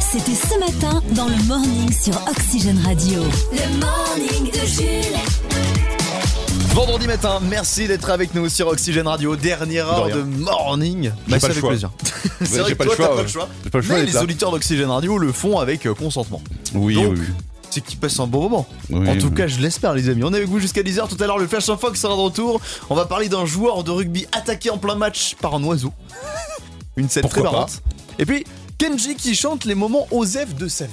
C'était ce matin dans le morning sur Oxygène Radio. Le morning de Jules. Vendredi matin, merci d'être avec nous sur Oxygène Radio, dernière heure De morning. J'ai Bah, pas c'est le avec choix. plaisir. c'est vrai j'ai que pas toi, le choix, t'as pas le choix. Pas le choix Mais les là. auditeurs d'Oxygène Radio le font avec euh, consentement. Oui, Donc, oui, oui. C'est qu'ils passent un bon moment. Oui, en tout oui. cas, je l'espère, les amis. On est avec vous jusqu'à 10h. Tout à l'heure, le Flash Info qui sera de retour. On va parler d'un joueur de rugby attaqué en plein match par un oiseau. Une scène Pourquoi très marrante. Et puis, Kenji qui chante les moments osef de sa vie.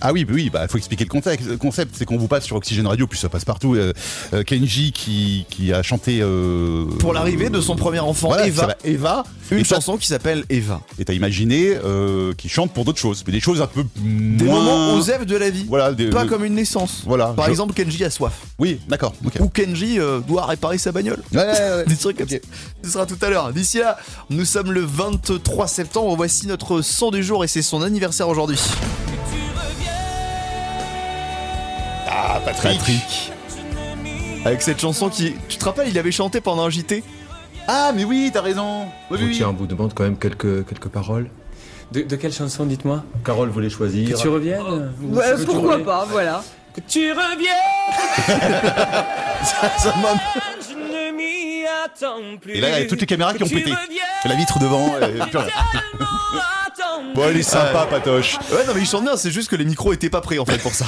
Ah oui, oui, bah faut expliquer le contexte. Le concept, c'est qu'on vous passe sur Oxygène Radio, puis ça passe partout. euh, euh, Kenji qui, qui a chanté euh, Pour l'arrivée de son premier enfant, voilà, Eva. va, Eva. Une et chanson qui s'appelle Eva. Et t'as imaginé euh, qu'il chante pour d'autres choses, mais des choses un peu Des moins... moments osef de la vie. Voilà, des- Pas comme une naissance. Voilà. Par je- exemple, Kenji a soif. Oui, d'accord. Ou Kenji doit réparer sa bagnole. Ouais, ouais, ouais. Des trucs comme ça. Ce sera tout à l'heure. D'ici là, nous sommes le 23 septembre. Voici notre son du jour et c'est son anniversaire aujourd'hui. Ah, Patrick. Patrick. Avec cette chanson qui. Tu te rappelles, il avait chanté pendant un JT Ah, mais oui, t'as raison. Oui, Je oui, tiens, on vous demande quand même quelques, quelques paroles. De, de quelle chanson, dites-moi? Carole voulait choisir. Que tu reviennes? Ou Ouais, que tu pourquoi reviennes pas, voilà. Que tu reviennes Ça m'a- Je ne m'y attends plus. Et là, il y a toutes les caméras qui ont pété. reviennes La vitre devant. plus rien. tellement attendu. bon, elle est sympa, Patoche. Ouais, non, mais il chante bien, c'est juste que les micros étaient pas prêts en fait pour ça.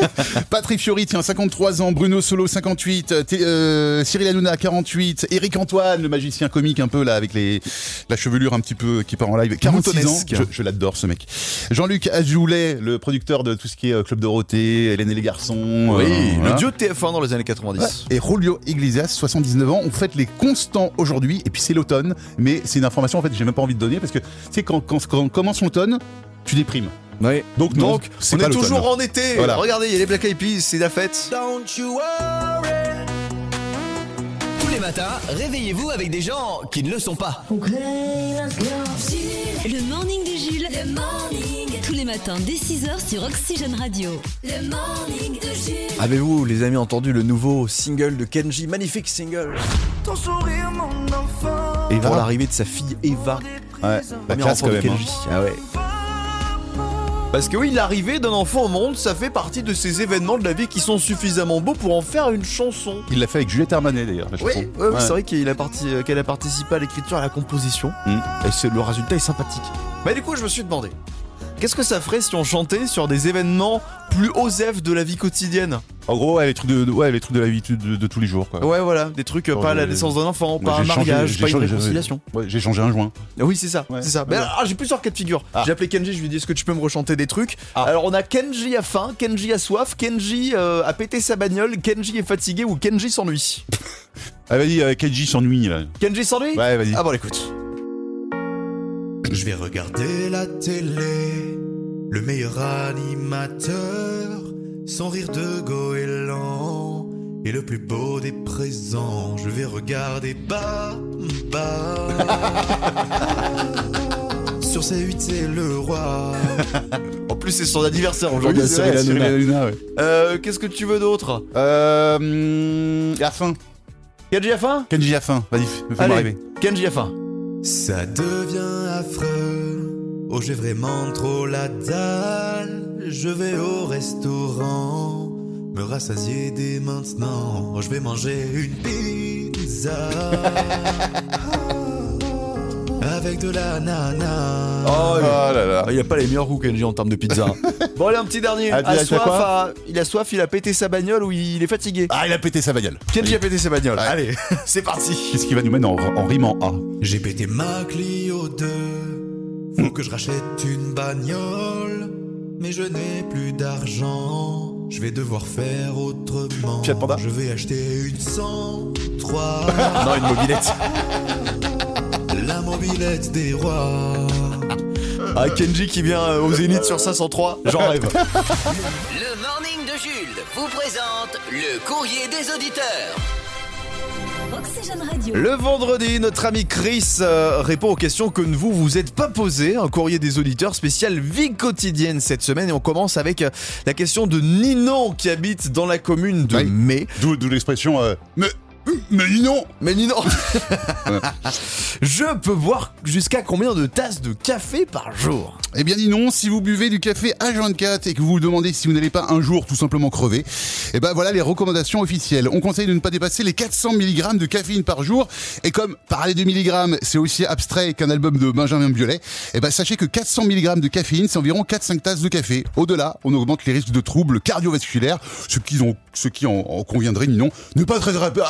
Patrick Fiori, tiens, 53 ans. Bruno Solo, 58. euh, euh, Cyril Hanouna, 48. Eric Antoine, le magicien comique un peu là, avec les, la chevelure un petit peu qui part en live. 46 ans. Je, je l'adore, ce mec. Jean-Luc Azoulay, le producteur de tout ce qui est euh, Club Dorothée, Hélène et les garçons. Oui, euh, le voilà. dieu de TF1 dans les années 90. Ouais. Et Julio Iglesias, 79 ans, on fête les constants aujourd'hui, et puis c'est l'automne, mais c'est une information en fait que j'ai même pas envie de donner parce que tu sais quand, quand, quand commence l'automne, tu déprimes. Ouais. Donc, non, Donc, on est toujours en été. Voilà. Regardez, il y a les Black Eyed Peas, c'est la fête. Tous les matins, réveillez-vous avec des gens qui ne le sont pas. Le morning de Jules. Le morning. Tous les matins dès 6h sur Oxygène Radio. Le morning de Jules. Avez-vous, les amis, entendu le nouveau single de Kenji Magnifique single? Et pour l'arrivée de sa fille Eva. Ouais, la classe quand de même. hein. Ah ouais. Parce que oui, l'arrivée d'un enfant au monde, ça fait partie de ces événements de la vie qui sont suffisamment beaux pour en faire une chanson. Il l'a fait avec Juliette Armanet d'ailleurs, la Oui, chanson. ouais, ouais, Ouais. c'est vrai qu'il a parti- euh, qu'elle a participé à l'écriture et à la composition. Mm. Et c'est, le résultat est sympathique. Mais du coup, je me suis demandé, qu'est-ce que ça ferait si on chantait sur des événements plus osef de la vie quotidienne En gros, ouais, les trucs de, de- ouais, les trucs de la vie de, de- de tous les jours. Quoi. Ouais, voilà, des trucs, euh, pas la j'ai- naissance d'un enfant, Moi, pas un j'ai changé- mariage, j'ai pas une changé- réconciliation. Ouais, j'ai changé un joint. Ah Oui, c'est ça, Ouais. c'est ça. Mais Ouais. ah, j'ai plusieurs cas de figure. Ah. J'ai appelé Kenji, je lui ai dit est-ce que tu peux me rechanter des trucs Ah. Alors on a Kenji a faim, Kenji a soif, Kenji euh, a pété sa bagnole, Kenji est fatigué ou Kenji s'ennuie. Ah, vas-y, euh, Kenji s'ennuie là. Kenji s'ennuie Ouais, vas-y. Ah bon, écoute. Je vais regarder la télé, le meilleur animateur, son rire de goéland et le plus beau des présents. Je vais regarder Baba. Sur C8, c'est le roi. En plus, c'est son anniversaire aujourd'hui, Oui, c'est vrai, Cyril Cyril Hanouna. Hanouna, ouais. Euh, Qu'est-ce que tu veux d'autre? Euh. hum, à fin. Kenji a faim Kenji à fin. Vas-y, fais-moi Allez, rêver. Kenji a faim. Ça devient. Oh, j'ai vraiment trop la dalle. Je vais au restaurant. Me rassasier dès maintenant. Oh, je vais manger une pizza. Avec de l'ananas. Oh, là là. il a pas les meilleurs goûts Kenji en termes de pizza. bon allez un petit dernier. Ah, A soif, quoi il a soif, il a pété sa bagnole ou il est fatigué. Ah, il a pété sa bagnole. Kenji a pété sa bagnole. Allez, c'est parti. Qu'est-ce qui va nous mettre en, en rime en A J'ai pété ma Clio 2. Faut que je rachète une bagnole. Mais je n'ai plus d'argent. Je vais devoir faire autrement. Fiat Panda Je vais acheter une 103. non, une mobilette. la mobilette des rois. Ah, Kenji qui vient euh, au Zénith sur 503, j'en rêve. Le morning de Jules vous présente le courrier des auditeurs. Radio. Le vendredi, notre ami Chris euh, répond aux questions que vous vous êtes pas posées. Un courrier des auditeurs spécial vie quotidienne cette semaine et on commence avec euh, la question de Ninon qui habite dans la commune de Oui. Mai. D'où d'où l'expression euh, me. Mais non Mais dis non Je peux boire jusqu'à combien de tasses de café par jour? Eh bien, dis non, si vous buvez du café H24 et que vous vous demandez si vous n'allez pas un jour tout simplement crever, eh ben voilà les recommandations officielles. On conseille de ne pas dépasser les 400 mg de caféine par jour. Et comme parler de milligrammes, c'est aussi abstrait qu'un album de Benjamin Biolay, eh ben sachez que 400 mg de caféine, c'est environ 4-5 tasses de café. Au-delà, on augmente les risques de troubles cardiovasculaires, ce qui, ont, ce qui en, en conviendrait, non, n'est pas très rap-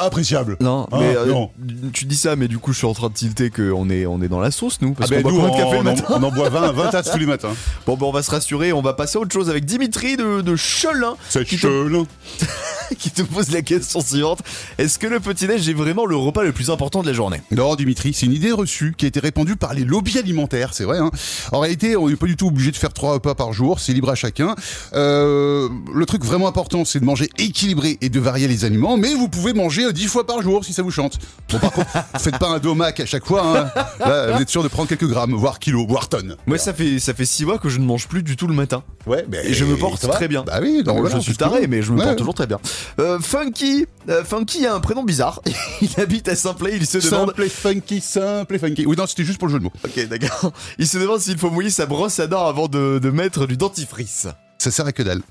Non, Ah, mais euh, non. tu dis ça, mais du coup je suis en train de tilter qu'on est, on est dans la sauce nous, parce Ah qu'on boit café on, le on- matin on en boit 20, 20 tasses tous les matins. Bon ben on va se rassurer, on va passer à autre chose avec Dimitri de, de Chelin C'est qui te, qui te pose la question suivante. Est-ce que le petit-déj est vraiment le repas le plus important de la journée? Non, Dimitri, c'est une idée reçue qui a été répandue par les lobbies alimentaires, c'est vrai. Hein. En réalité, on n'est pas du tout obligé de faire trois repas par jour, c'est libre à chacun. Euh, le truc vraiment important, c'est de manger équilibré et de varier les aliments, mais vous pouvez manger euh, dix fois par jour si ça vous chante. Bon, par contre, faites pas un domac à chaque fois. Hein. Là, vous êtes sûr de prendre quelques grammes, voire kilos, voire tonnes. Moi ça fait, ça fait six mois que je ne mange plus du tout le matin. Ouais, mais Et je me porte très bien. Bah oui, donc Non, voilà, je suis taré, mais je me Ouais. porte toujours très bien. Euh, Funky, euh, Funky a un prénom bizarre. il habite à Saint-Play, il se demande. Simple et funky, simple et funky. Oui, non, c'était juste pour le jeu de mots. Ok, d'accord. Il se demande s'il faut mouiller sa brosse à dents avant de, de mettre du dentifrice. Ça sert à que dalle.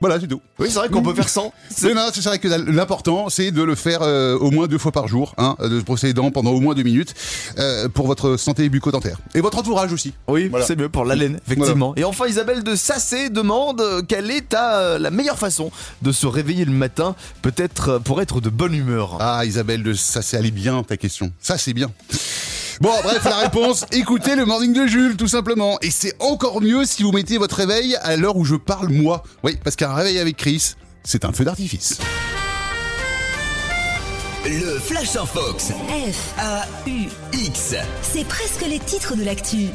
Voilà, c'est tout. Oui, c'est vrai qu'on peut faire sans. C'est non, sert à que. L'important, c'est de le faire euh, au moins deux fois par jour, hein, de se brosser les dents pendant au moins deux minutes euh, pour votre santé bucco-dentaire. Et votre entourage aussi. Oui, Voilà. c'est mieux pour la laine, effectivement. Et enfin, Isabelle de Sassé demande euh, quelle est ta, la meilleure façon de se réveiller le matin, peut-être pour être de bonne humeur? Ah, Isabelle, de- ça c'est allé bien ta question. Ça c'est bien. Bon, bref, la réponse, écoutez le morning de Jules, tout simplement. Et c'est encore mieux si vous mettez votre réveil à l'heure où je parle moi. Oui, parce qu'un réveil avec Chris, c'est un feu d'artifice. Le Flash en Fox. F, A-U-X. c'est presque les titres de l'actu.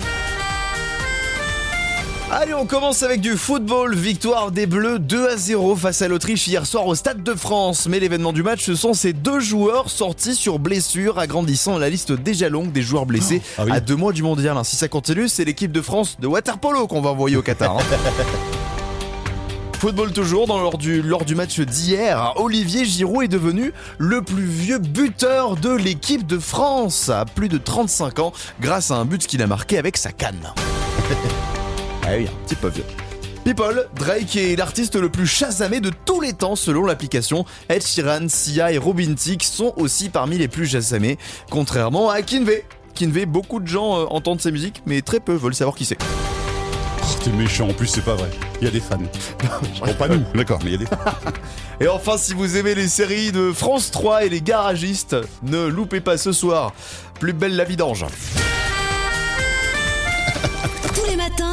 Allez, on commence avec du football. Victoire des Bleus 2 à 0 face à l'Autriche hier soir au Stade de France. Mais l'événement du match, ce sont ces deux joueurs sortis sur blessure, agrandissant la liste déjà longue des joueurs blessés ah oui. à deux mois du mondial. Si ça continue, c'est l'équipe de France de waterpolo qu'on va envoyer au Qatar. hein. Football toujours, dans, lors, du, lors du match d'hier, Olivier Giroud est devenu le plus vieux buteur de l'équipe de France à plus de 35 ans grâce à un but qu'il a marqué avec sa canne. Ah oui, un petit peu vieux. People, Drake est l'artiste le plus chasamé de tous les temps selon l'application. Ed Sheeran, Sia et Robin Thicke sont aussi parmi les plus chasamés, contrairement à Kinvey. Kinvey, beaucoup de gens euh, entendent ses musiques, mais très peu veulent savoir qui c'est. Oh, t'es méchant, en plus c'est pas vrai. Il y a des fans. Bon, pas nous, d'accord, mais il y a des fans. Et enfin, si vous aimez les séries de France 3 et les garagistes, ne loupez pas ce soir. Plus belle la vidange.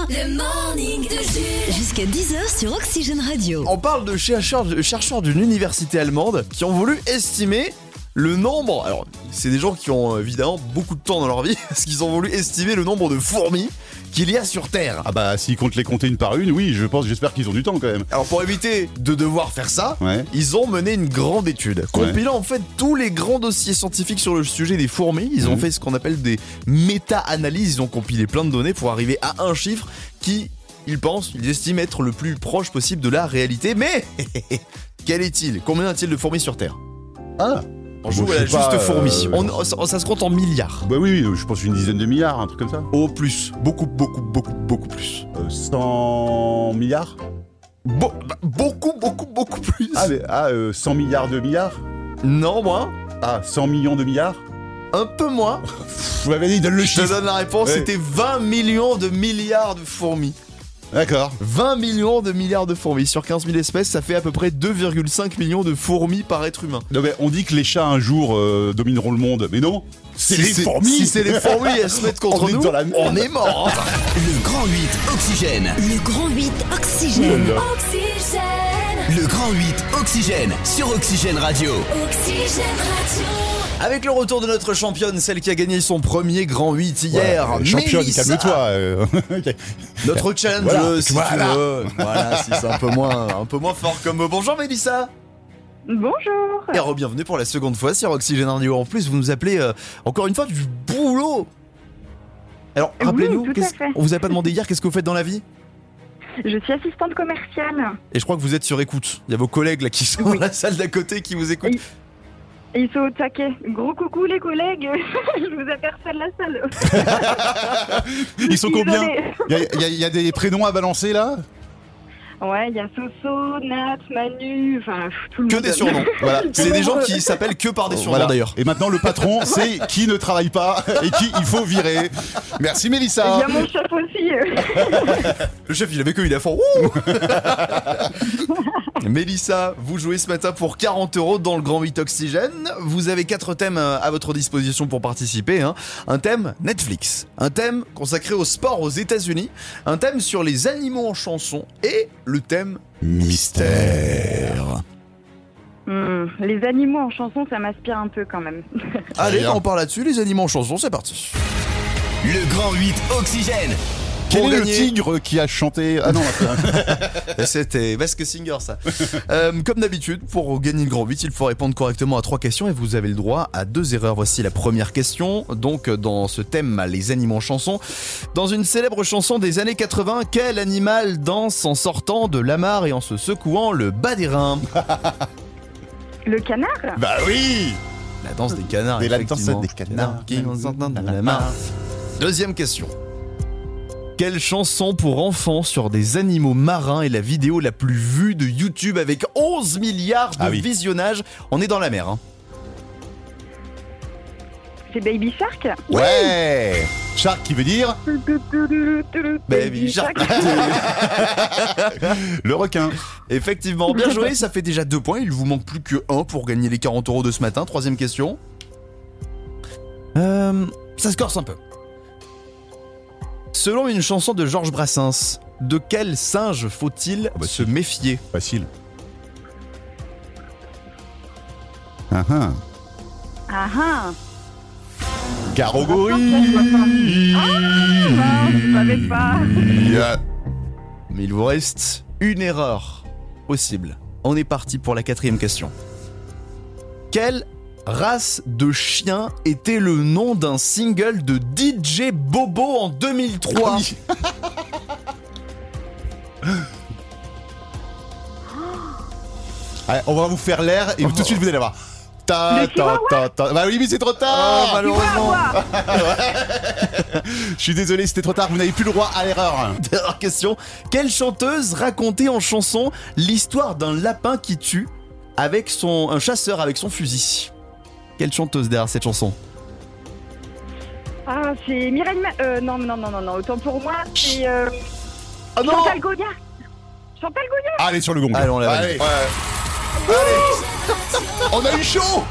Le morning de Jules. Jusqu'à 10h sur Oxygène Radio. On parle de chercheurs, de chercheurs d'une université allemande qui ont voulu estimer le nombre. Alors, c'est des gens qui ont euh, évidemment beaucoup de temps dans leur vie, parce qu'ils ont voulu estimer le nombre de fourmis qu'il y a sur Terre. Ah bah, s'ils comptent les compter une par une, oui, je pense, j'espère qu'ils ont du temps quand même. Alors, pour éviter de devoir faire ça, Ouais. ils ont mené une grande étude, compilant en fait tous les grands dossiers scientifiques sur le sujet des fourmis. Ils ont Mhm. fait ce qu'on appelle des méta-analyses. Ils ont compilé plein de données pour arriver à un chiffre qui, ils pensent, ils estiment être le plus proche possible de la réalité. Mais quel est-il? Combien y a-t-il de fourmis sur Terre? Ah On joue à la juste fourmi. euh, On- ça, ça se compte en milliards. Bah oui, oui, je pense une dizaine de milliards, un truc comme ça. Au plus. Beaucoup, beaucoup, beaucoup, beaucoup plus. Euh, 100 milliards? Bo- bah, beaucoup, beaucoup, beaucoup plus. Ah, mais, ah euh, 100 milliards de milliards? Non, moins. Ah, 100 millions de milliards? Un peu moins. Vous m'avez dit, donne le Je te chiffre donne la réponse. Ouais. C'était 20 millions de milliards de fourmis. D'accord. 20 millions de milliards de fourmis. Sur 15 000 espèces, ça fait à peu près 2,5 millions de fourmis par être humain. Non mais on dit que les chats un jour euh, domineront le monde, mais non C'est Si les fourmis Si c'est les fourmis, elles se mettent contre On est nous, dans la merde. on est mort. Le Grand 8 Oxygène. Le grand 8 Oxygène. Oxygène. Le Grand 8 Oxygène sur Oxygène Radio. Oxygène Radio. Avec le retour de notre championne, celle qui a gagné son premier grand 8 hier, Ouais, championne, calme-toi. euh. Notre challenge, Voilà, si voilà. tu veux. Voilà, si c'est un peu moins, un peu moins fort comme mot. Bonjour Mélissa. Bonjour. Et re-bienvenue pour la seconde fois sur Oxygène Radio. En plus, vous nous appelez euh, encore une fois du boulot. Alors, Oui, rappelez-nous, tout à qu'est-ce- fait. on vous a pas demandé hier qu'est-ce que vous faites dans la vie? Je suis assistante commerciale. Et je crois que vous êtes sur écoute. Il y a vos collègues là qui sont Oui. dans la salle d'à côté qui vous écoutent. Oui. Ils sont au taquet. Gros coucou les collègues. Je vous aperçois de la salle. Ils sont combien? Désolée. Il y, a- il y a- il y a des prénoms à balancer là? Ouais, il y a Soso, Nat, Manu, enfin tout le Que monde. des surnoms. Voilà. C'est des gens qui s'appellent que par des surnoms Voilà. d'ailleurs. Et maintenant le patron, c'est qui ne travaille pas et qui il faut virer. Merci Il Mélissa. y a mon chef aussi. Le chef, il avait que il a fait Ouh Mélissa, vous jouez ce matin pour 40 euros dans le Grand 8 Oxygène. Vous avez quatre thèmes euh, à votre disposition pour participer. hein. Un thème Netflix, un thème consacré au sport aux États-Unis, un thème sur les animaux en chanson et le thème mystère. Hmm, les animaux en chanson, ça m'aspire un peu quand même. Allez, on part là-dessus. Les animaux en chanson, c'est parti. Le grand 8 Oxygène. Quel est le tigre qui a chanté Ah non, C'était Vasque Singer ça. Euh, comme d'habitude, pour gagner le grand 8, il faut répondre correctement à trois questions et vous avez le droit à deux erreurs. Voici la première question. Donc dans ce thème, les animaux en chanson. Dans une célèbre chanson des années 80, quel animal danse en sortant de la mare et en se secouant le bas des reins Le canard? Bah oui. La danse des canards. Mais la danse des canards. qui en sortant de la mare? Deuxième question. Quelle chanson pour enfants sur des animaux marins est la vidéo la plus vue de YouTube avec 11 milliards de Ah oui. visionnages? On est dans la mer. Hein. C'est Baby Shark? Ouais. Shark qui veut dire? Baby Shark. le requin. Effectivement, bien joué, ça fait déjà deux points. Il vous manque plus que un pour gagner les 40 euros de ce matin. Troisième question. Euh, ça se corse un peu. Selon une chanson de Georges Brassens, de quel singe faut-il Ah bah se si. méfier? Facile. Ah ah. Ah ah Garogori. Non, je savais pas. Mais il vous reste une erreur possible. On est parti pour la quatrième question. Quelle race de chien était le nom d'un single de DJ Bobo en 2003 Ouais, on va vous faire l'air et tout de suite vous allez voir. Ta, ta, ta, ta. Bah oui, mais c'est trop tard. malheureusement. Je suis désolé, c'était trop tard. Vous n'avez plus le droit à l'erreur. Dernière question. Quelle chanteuse racontait en chanson l'histoire d'un lapin qui tue avec son un chasseur avec son fusil? Quelle chanteuse derrière cette chanson Ah, c'est Mireille Ma- euh, non, non, non, non, non, autant pour moi, c'est euh, Ah non Chantal Goya. Chantal Goya. Allez sur le gong. Allez, on l'a Allez. On a eu chaud.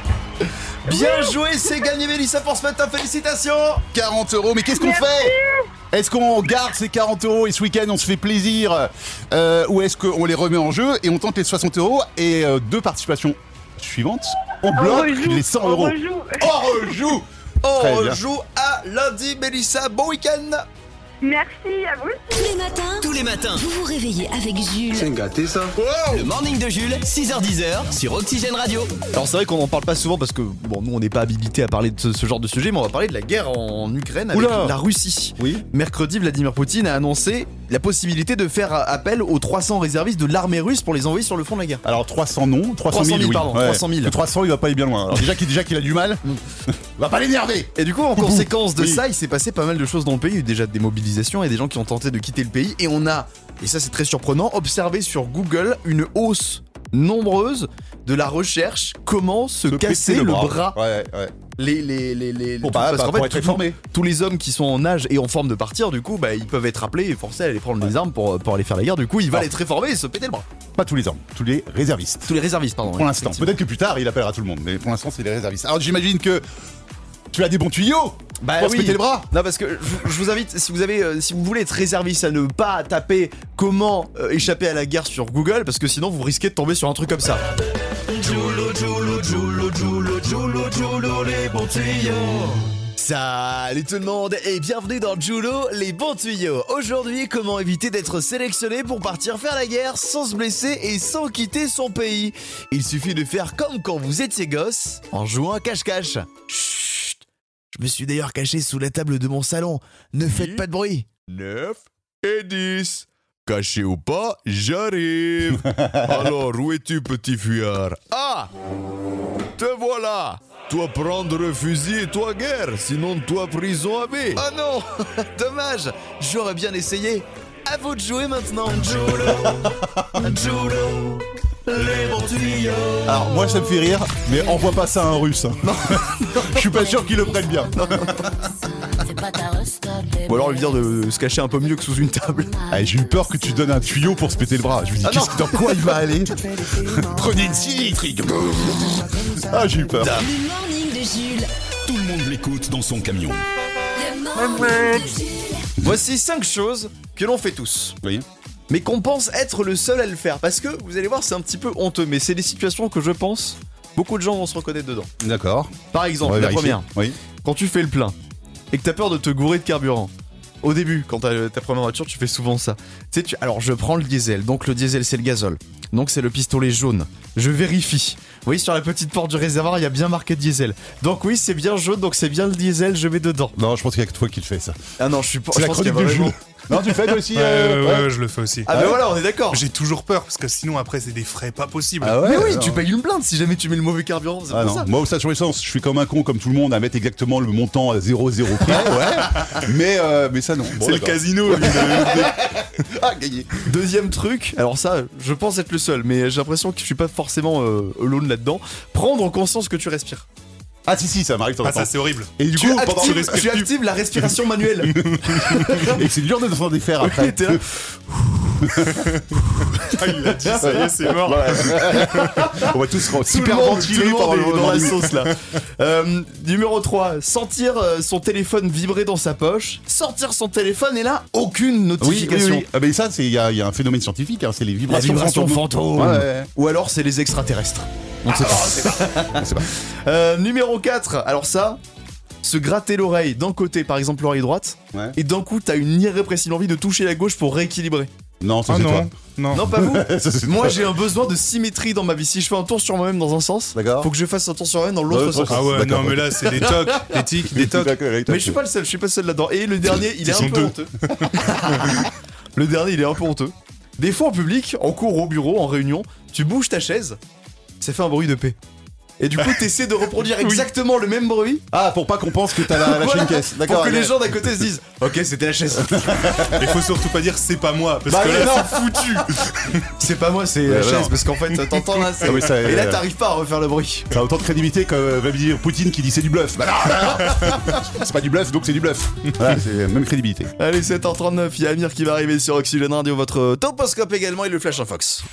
Bien joué, c'est gagné Mélissa pour ce matin, félicitations. 40 euros, mais qu'est-ce qu'on fait? Est-ce qu'on garde ces 40 euros et ce week-end on se fait plaisir euh, Ou est-ce qu'on les remet en jeu et on tente les 60 euros et euh, deux participations? Suivantes On On bloque rejoue, les 100 on euros. rejoue. On rejoue On Très bien. joue à lundi, Mélissa, bon week-end Merci à vous. Tous les matins, Tous les matins. vous vous réveillez avec Jules. C'est gâté ça. Le morning de Jules, 6h10 sur Oxygène Radio. Alors c'est vrai qu'on n'en parle pas souvent parce que bon nous on n'est pas habilité à parler de ce, ce genre de sujet mais on va parler de la guerre en Ukraine avec Oula. la Russie. Oui. Mercredi Vladimir Poutine a annoncé la possibilité de faire appel aux 300 réservistes de l'armée russe pour les envoyer sur le front de la guerre. Alors 300 non, 300 000, 300 000, oui. pardon, 300 000. Le 300 il va pas aller bien loin. Alors déjà qu'il déjà qu'il a du mal, va pas l'énerver. Et du coup, en conséquence de Oui. ça, il s'est passé pas mal de choses dans le pays. Il y a eu déjà des mobilisations et des gens qui ont tenté de quitter le pays. Et on a, et ça c'est très surprenant, observé sur Google une hausse nombreuse de la recherche comment se, casser le, bras. Ouais, ouais. Les, les, les, les, tout- parce bah, pour fait, être tous les hommes qui sont en âge et en forme de partir, du coup, bah, ils peuvent être appelés et forcés à aller prendre des armes pour, pour aller faire la guerre. Du coup, ils veulent Ah. être et se péter le bras. Pas tous les hommes, tous les réservistes. Tous les réservistes, pardon. Pour l'instant. Peut-être que plus tard il appellera tout le monde, mais pour l'instant c'est les réservistes. Alors j'imagine que tu as des bons tuyaux Bah pour se oui. péter le bras. Non parce que je, je vous invite si vous avez euh, si vous voulez être réserviste à ne pas taper comment euh, échapper à la guerre sur Google parce que sinon vous risquez de tomber sur un truc comme ça. Salut tout le monde et bienvenue dans Julo, les bons tuyaux. Aujourd'hui, comment éviter d'être sélectionné pour partir faire la guerre sans se blesser et sans quitter son pays? Il suffit de faire comme quand vous étiez gosse en jouant à cache-cache. Je me suis d'ailleurs caché sous la table de mon salon. Ne faites pas de bruit. 9 et 10. Caché ou pas, j'arrive. Alors, où es-tu, petit fuyard Ah Te voilà Toi prendre fusil et toi guerre, sinon toi prison à vie. Oh non Dommage J'aurais bien essayé. À vous de jouer maintenant. Judo, les bons tuyaux. Alors moi ça me fait rire, mais envoie pas ça à un russe. hein. Je suis pas sûr qu'il le prenne bien. Ou alors lui dire de se cacher un peu mieux que sous une table. Ah, J'ai eu peur que tu donnes un tuyau pour se péter le bras. Je me dis, Ah qu'est-ce non. que- dans quoi il va aller Prenez une. Ah, j'ai eu peur. Le morning de Jules. Tout le monde l'écoute dans son camion. Le morning de Jules. Voici 5 choses que l'on fait tous. Oui. Mais qu'on pense être le seul à le faire. Parce que, vous allez voir, c'est un petit peu honteux, mais c'est des situations que je pense, beaucoup de gens vont se reconnaître dedans. D'accord. Par exemple, la vérifier. première, Oui. quand tu fais le plein, et que t'as peur de te gourer de carburant, au début, quand t'as ta première voiture, tu fais souvent ça. Tu sais, tu... alors je prends le diesel, donc le diesel c'est le gazole, donc c'est le pistolet jaune. Je vérifie. Vous voyez, sur la petite porte du réservoir, il y a bien marqué diesel. Donc oui, c'est bien jaune, donc c'est bien le diesel, je mets dedans. Non, je pense qu'il y a que toi qui le fais ça. Ah non, je suis pas. C'est la chronique vraiment- Jules. Non, tu le fais toi aussi Ouais, euh, ouais, ouais. ouais, je le fais aussi. Ah ben voilà, on est d'accord. J'ai toujours peur parce que sinon après c'est des frais pas possibles. Ah ouais Mais oui, non. tu payes une blinde si jamais tu mets le mauvais carburant, c'est Ah pour non, ça. moi au station essence, je suis comme un con comme tout le monde à mettre exactement le montant à 0,0 près, ouais. mais, euh, mais ça non. Bon, c'est le casino. Ah, gagné. Deuxième truc, alors ça, je pense être le seul, mais j'ai l'impression que je suis pas forcément euh, alone là-dedans. Prendre conscience que tu respires. Ah si si, ça m'arrive Ah ça c'est horrible. Et du Tu coup, pendant actives, tu tu actives la respiration manuelle. et c'est dur de s'en défaire après. Oui, là. Ah, il l'a dit, ça y est, c'est mort. Ouais. On va tous super pendant le dans la sauce là. Euh, numéro 3, sentir euh, son téléphone vibrer dans sa poche, sortir son téléphone et là, aucune Oui, oui, notification. oui. Ah, mais ça, c'est il y, a il y a un phénomène scientifique, hein, c'est les vibrations, vibration fantômes. fantôme. Ouais, ouais. Ou alors c'est les extraterrestres. On ne sait pas. On sait pas. Euh, numéro 4, alors ça, se gratter l'oreille d'un côté, par exemple l'oreille droite, Ouais. et d'un coup t'as une irrépressible envie de toucher la gauche pour rééquilibrer. Non, ça Ah c'est non, toi. non. Non, pas vous Ça, c'est Moi toi. j'ai un besoin de symétrie dans ma vie. Si je fais un tour sur moi-même dans un sens, D'accord. faut que je fasse un tour sur moi-même dans Dans l'autre l'autre sens. Ah ouais, D'accord, non mais là c'est des tocs, des tics, des tocs. Mais je suis pas le seul, je suis pas le seul là-dedans. Et le dernier, il est un sont peu deux. honteux. le dernier, il est un peu honteux. Des fois en public, en cours, au bureau, en réunion, tu bouges ta chaise, ça fait un bruit de paix. Et du coup, t'essaies de reproduire exactement le même bruit Ah, pour pas qu'on pense que t'as la, Voilà. une caisse. D'accord. pour que les gens d'à côté se disent Ok, c'était la chaise. Il faut surtout pas dire c'est pas moi parce Bah que là non. c'est foutu. c'est pas moi, c'est Ouais, la bah chaise. non. Parce qu'en fait, t'entends là. c'est- Ah oui, ça, Et là, euh, t'arrives pas à refaire le bruit. Ça a autant de crédibilité que euh, va me dire Poutine qui dit c'est du bluff. Bah non, non. c'est pas du bluff, donc c'est du bluff. Voilà, c'est la même crédibilité. Allez, 7h39, il y a Amir qui va arriver sur Oxygène Radio, votre toposcope également et le Flash Infox.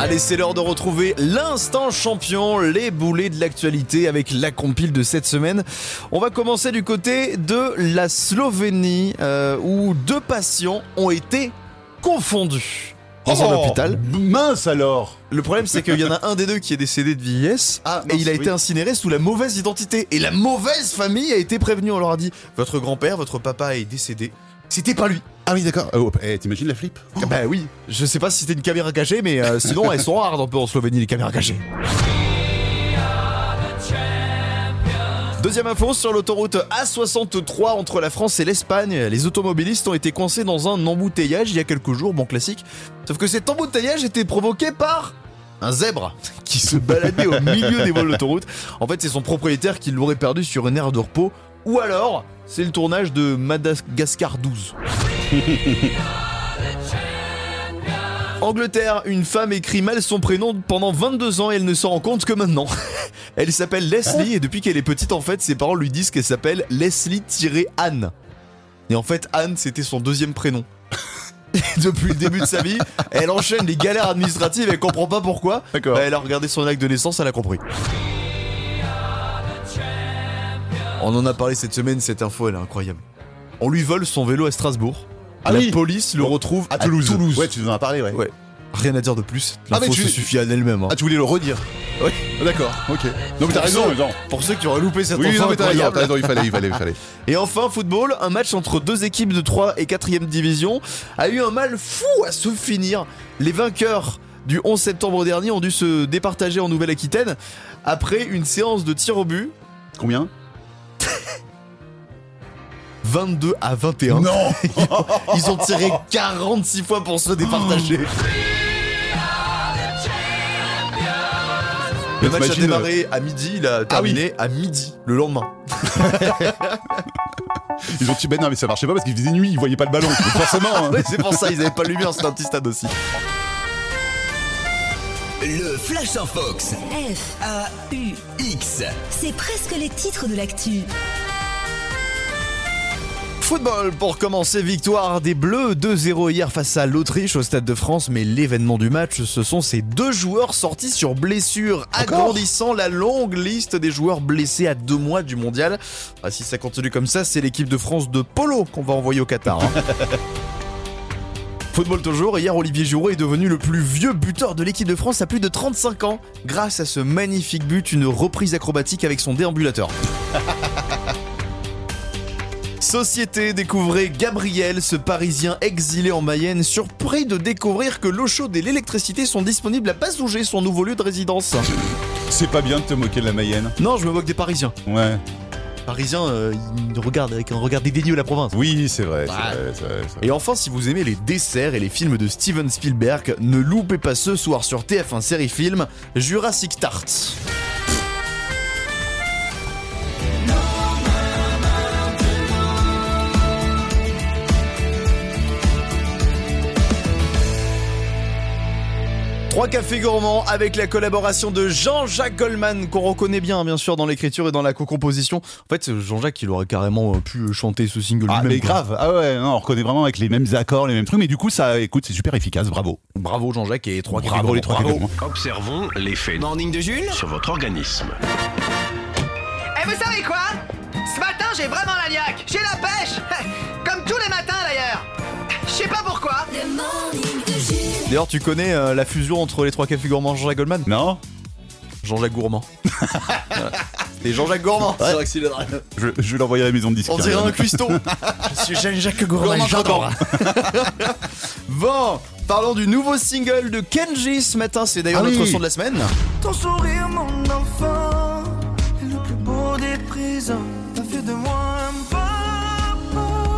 Allez, c'est l'heure de retrouver l'instant champion, les boulets de l'actualité avec la compile de cette semaine. On va commencer du côté de la Slovénie euh, où deux patients ont été confondus dans un Oh, hôpital. Mince alors Le problème, c'est qu'il y en a un des deux qui est décédé de vieillesse Ah, et il a oui. été incinéré sous la mauvaise identité. Et la mauvaise famille a été prévenue. On leur a dit Votre grand-père, votre papa est décédé. C'était pas lui. Ah oui, d'accord. Oh, eh, T'imagines la flip Bah oui, je sais pas si c'était une caméra cachée, mais euh, sinon elles sont rares un peu en Slovénie les caméras cachées. Deuxième info sur l'autoroute A63 entre la France et l'Espagne. Les automobilistes ont été coincés dans un embouteillage il y a quelques jours, bon classique. Sauf que cet embouteillage était provoqué par un zèbre qui se baladait au milieu des voies d'autoroute. En fait, c'est son propriétaire qui l'aurait perdu sur une aire de repos. Ou alors, c'est le tournage de Madagascar 12. Angleterre, une femme écrit mal son prénom pendant 22 ans et elle ne s'en rend compte que maintenant. Elle s'appelle Leslie et depuis qu'elle est petite en fait, ses parents lui disent qu'elle s'appelle Leslie-Anne. Et en fait, Anne, c'était son deuxième prénom. Et depuis le début de sa vie, elle enchaîne les galères administratives, elle comprend pas pourquoi. D'accord. Bah, elle a regardé son acte de naissance, elle a compris. On en a parlé cette semaine, cette info elle est incroyable. On lui vole son vélo à Strasbourg. Ah la oui. police le retrouve À Toulouse. Ouais, tu nous en as parlé, ouais. Ouais. Rien à dire de plus. Ah, L'info mais tu- se suffit à elle-même. hein. Ah, tu voulais le redire Oui. D'accord, ok. Non, mais t'as raison, Pour ceux qui auraient loupé cette Oui, info non, mais t'as raison, raison, il fallait, il fallait, il fallait. Et enfin, football, un match entre deux équipes de 3 et 4ème division a eu un mal fou à se finir. Les vainqueurs du 11 septembre dernier ont dû se départager en Nouvelle-Aquitaine après une séance de tir au but Combien? 22 à 21. Non ils, ont, tiré 46 fois pour se départager. Oh. Le match a démarré euh, à midi, il a ah terminé à midi le lendemain. ils ont dit, ben non, mais ça marchait pas parce qu'il faisait nuit, ils voyaient pas le ballon. forcément. Hein. C'est pour ça, ils avaient pas de lumière, c'était un petit stade aussi. Le Flash en Fox. F, A-U-X. c'est presque les titres de l'actu. Football pour commencer, victoire des Bleus 2-0 hier face à l'Autriche au Stade de France, mais l'événement du match, ce sont ces deux joueurs sortis sur blessure, agrandissant la longue liste des joueurs blessés à deux mois du mondial. Ah, si ça continue comme ça, c'est l'équipe de France de polo qu'on va envoyer au Qatar. hein. Football toujours, hier Olivier Giroud est devenu le plus vieux buteur de l'équipe de France à plus de 35 ans, grâce à ce magnifique but, une reprise acrobatique avec son déambulateur. Société découvrez Gabriel, ce Parisien exilé en Mayenne, surpris de découvrir que l'eau chaude et l'électricité sont disponibles à Bazouger, son nouveau lieu de résidence. C'est pas bien de te moquer de la Mayenne. Non, je me moque des Parisiens. Ouais. Parisiens, euh, ils regardent avec un regard dédaigneux la province. Oui, c'est vrai. c'est Ouais. vrai, c'est vrai, c'est vrai. Et enfin, si vous aimez les desserts et les films de Steven Spielberg, ne loupez pas ce soir sur TF1 Série Film Jurassic Tart. Trois cafés gourmands avec la collaboration de Jean-Jacques Goldman, qu'on reconnaît bien, bien sûr, dans l'écriture et dans la co-composition. En fait, Jean-Jacques, il aurait carrément euh, pu chanter ce single Ah, lui-même. mais quoi. grave. Ah ouais, non, on reconnaît vraiment avec les mêmes accords, les mêmes trucs. Mais du coup, ça, écoute, c'est super efficace. Bravo. Bravo Jean-Jacques et trois cafés Bravo les trois Bravo. cafés gourmands. Observons l'effet Morning de Jules. sur votre organisme. Et vous savez quoi? Ce matin, j'ai vraiment la niaque. J'ai la pêche. Comme tous les matins d'ailleurs. Je sais pas pourquoi. Le morning. D'ailleurs, tu connais euh, la fusion entre les trois cafés gourmands Jean-Jacques Goldman? Non Jean-Jacques Gourmand. C'est Jean-Jacques Gourmand. Je, je vais l'envoyer à la maison de disques. On dirait un cuistot. Je suis Jean-Jacques Gourmand. J'adore. bon, parlons du nouveau single de Kenji ce matin. C'est d'ailleurs Ah notre oui. son de la semaine. Ton sourire, mon enfant, est le plus beau des présents. T'as fait de moi.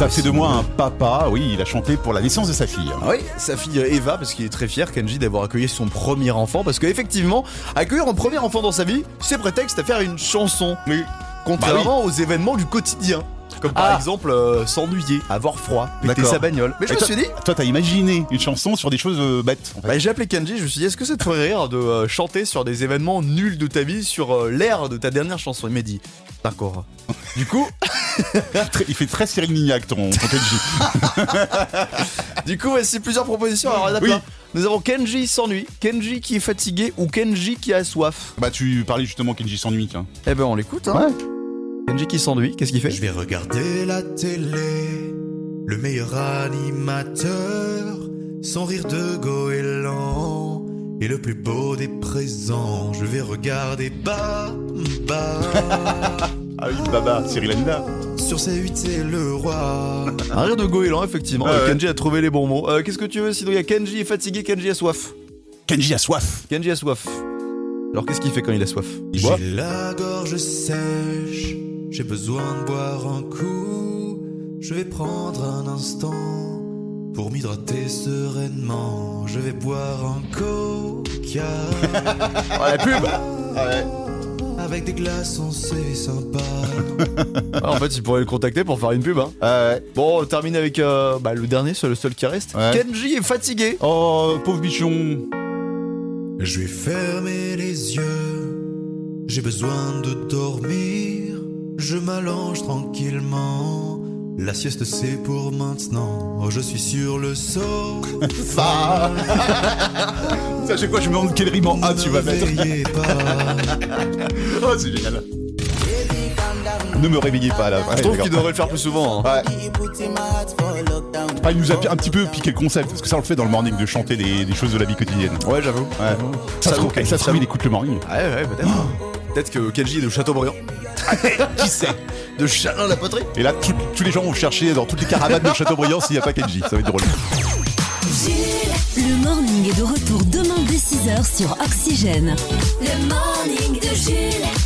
T'as fait de moi un papa. Oui, il a chanté pour la naissance de sa fille. Ah oui, sa fille Eva, parce qu'il est très fier, Kenji, d'avoir accueilli son premier enfant. Parce qu'effectivement, accueillir un premier enfant dans sa vie, c'est prétexte à faire une chanson. Mais Contrairement aux événements du quotidien. Comme par Ah. exemple euh, s'ennuyer, avoir froid, péter sa bagnole. Mais je Et me toi- suis dit, Toi, t'as imaginé une chanson sur des choses euh, bêtes. en fait. bah, j'ai appelé Kenji, je me suis dit, est-ce que ça te ferait rire de euh, chanter sur des événements nuls de ta vie, sur euh, l'air de ta dernière chanson? Il m'a dit, d'accord. du coup, il fait très Cyril Lignac, ton, ton Kenji. du coup, voici plusieurs propositions. Alors, il y en a Oui. plein. Nous avons Kenji s'ennuie, Kenji qui est fatigué ou Kenji qui a soif? bah, tu parlais justement Kenji s'ennuie. tiens. Eh ben, on l'écoute. Hein. Kenji qui s'ennuie, qu'est-ce qu'il fait? Je vais regarder la télé, le meilleur animateur, son rire de goéland et le plus beau des présents. Je vais regarder Baba. Ah oui, Baba, Cyril Hanouna. Sur C8, c'est le roi. Un rire de goéland, effectivement. Ouais, Euh, ouais. Kenji a trouvé les bons mots. Euh, Qu'est-ce que tu veux Sinon, il y a Kenji est fatigué, Kenji a soif. Kenji a soif. Kenji a soif. Alors, qu'est-ce qu'il fait quand il a soif? Il boit J'ai la gorge sèche, j'ai besoin de boire un coup. Je vais prendre un instant pour m'hydrater sereinement. Je vais boire un coca. Ah, la pub Avec des glaçons, c'est sympa. Ah, En fait, il pourrait le contacter pour faire une pub. Hein. Bon, on termine avec euh, bah, le dernier, c'est le seul qui reste. Ouais. Kenji est fatigué. Oh, pauvre bichon. Je vais fermer les yeux. J'ai besoin de dormir. Je m'allonge tranquillement. La sieste c'est pour maintenant. Oh, je suis sur le sofa. Sachez quoi, je me demande quel rime en A tu vas mettre. Réveillez pas. Oh, c'est génial. Ne me réveillez pas là. Ouais, Je trouve qu'il devrait le faire plus souvent. hein. Ouais. Ah, il nous a un petit peu piqué le concept, parce que ça on le fait dans le morning de chanter des, des choses de la vie quotidienne. Ouais, j'avoue. Ouais. Ça, se trouve, Kenji, ça se trouve, il écoute le morning. Ouais, ouais, peut-être. Peut-être que Kenji est de Châteaubriand. Qui sait De Chalin-la-Poterie. Et là, tous les gens vont chercher dans toutes les caravanes de Châteaubriand s'il n'y a pas Kenji. Ça va être drôle. Le morning est de retour demain dès 6h sur Oxygène. Le morning de Jules.